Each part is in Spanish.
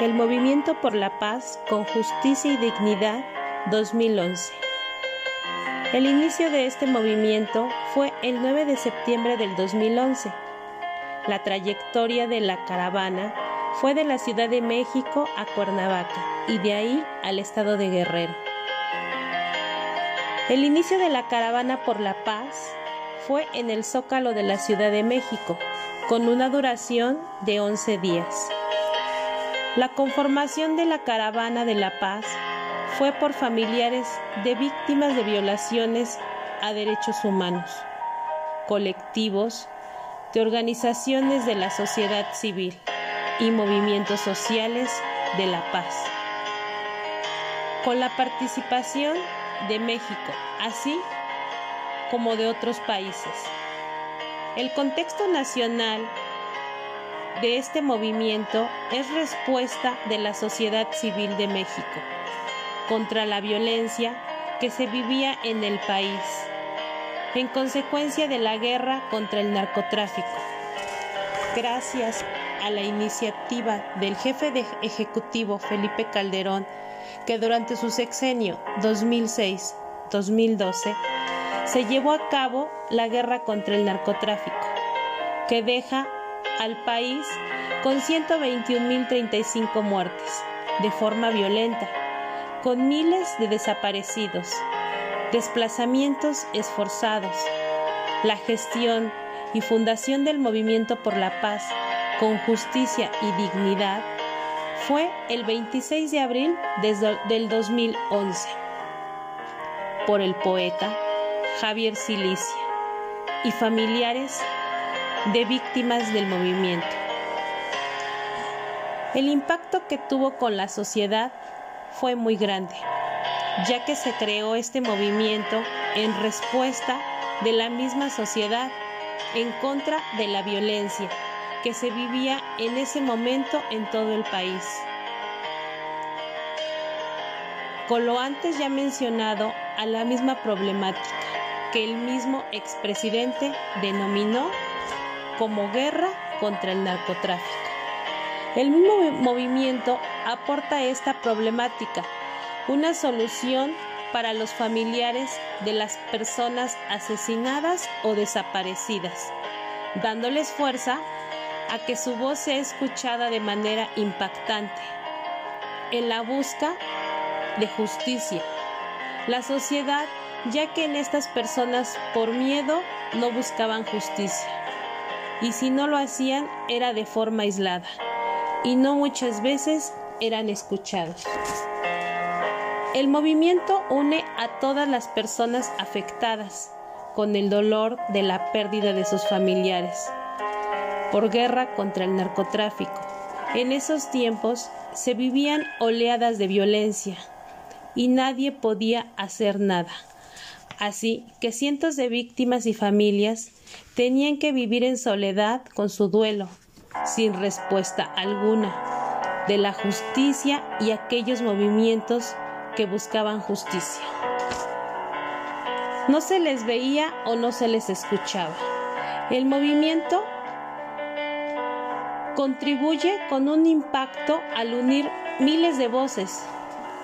El Movimiento por la Paz con Justicia y Dignidad 2011. El inicio de este movimiento fue el 9 de septiembre del 2011. La trayectoria de la caravana fue de la Ciudad de México a Cuernavaca y de ahí al estado de Guerrero. El inicio de la caravana por la paz fue en el Zócalo de la Ciudad de México, con una duración de 11 días. La conformación de la Caravana de la Paz fue por familiares de víctimas de violaciones a derechos humanos, colectivos, de organizaciones de la sociedad civil y movimientos sociales de la paz. Con la participación de México, así como de otros países. El contexto nacional de este movimiento es respuesta de la sociedad civil de México contra la violencia que se vivía en el país en consecuencia de la guerra contra el narcotráfico. Gracias a la iniciativa del jefe de ejecutivo Felipe Calderón, que durante su sexenio 2006-2012 se llevó a cabo la guerra contra el narcotráfico, que deja al país con 121.035 muertes de forma violenta, con miles de desaparecidos, desplazamientos esforzados, la gestión y fundación del movimiento por la paz con justicia y dignidad fue el 26 de abril del 2011 por el poeta Javier Silicia y familiares de víctimas del movimiento. El impacto que tuvo con la sociedad fue muy grande, ya que se creó este movimiento en respuesta de la misma sociedad en contra de la violencia que se vivía en ese momento en todo el país. Con lo antes ya mencionado a la misma problemática que el mismo expresidente denominó como guerra contra el narcotráfico. El mismo movimiento aporta esta problemática, una solución para los familiares de las personas asesinadas o desaparecidas, dándoles fuerza a que su voz sea escuchada de manera impactante en la busca de justicia. La sociedad, ya que en estas personas por miedo no buscaban justicia, y si no lo hacían era de forma aislada, y no muchas veces eran escuchados. El movimiento une a todas las personas afectadas con el dolor de la pérdida de sus familiares por guerra contra el narcotráfico. En esos tiempos se vivían oleadas de violencia y nadie podía hacer nada. Así que cientos de víctimas y familias tenían que vivir en soledad con su duelo, sin respuesta alguna de la justicia y aquellos movimientos que buscaban justicia. No se les veía o no se les escuchaba. El movimiento contribuye con un impacto al unir miles de voces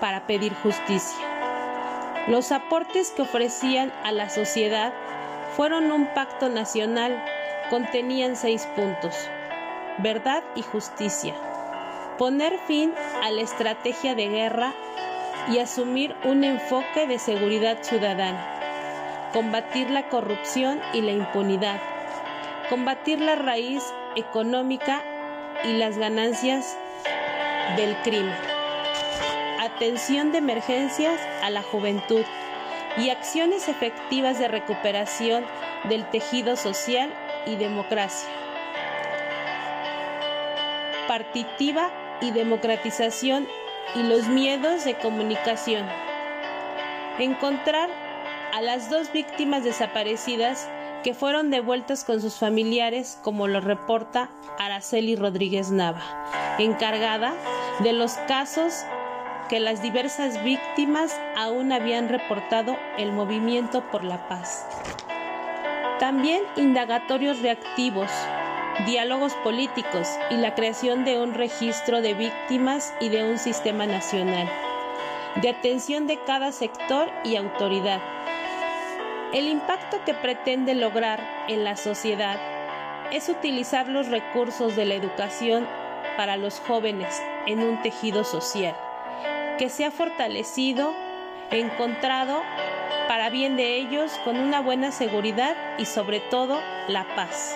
para pedir justicia. Los aportes que ofrecían a la sociedad fueron un pacto nacional, contenían seis puntos. Verdad y justicia. Poner fin a la estrategia de guerra y asumir un enfoque de seguridad ciudadana. Combatir la corrupción y la impunidad. Combatir la raíz económica y las ganancias del crimen. Atención de emergencias a la juventud y acciones efectivas de recuperación del tejido social y democracia. Partitiva y democratización y los miedos de comunicación. Encontrar a las dos víctimas desaparecidas que fueron devueltas con sus familiares, como lo reporta Araceli Rodríguez Nava, encargada de los casos que las diversas víctimas aún habían reportado el movimiento por la paz. También indagatorios reactivos diálogos políticos y la creación de un registro de víctimas y de un sistema nacional, de atención de cada sector y autoridad. El impacto que pretende lograr en la sociedad es utilizar los recursos de la educación para los jóvenes en un tejido social que se ha fortalecido, encontrado para bien de ellos con una buena seguridad y sobre todo la paz.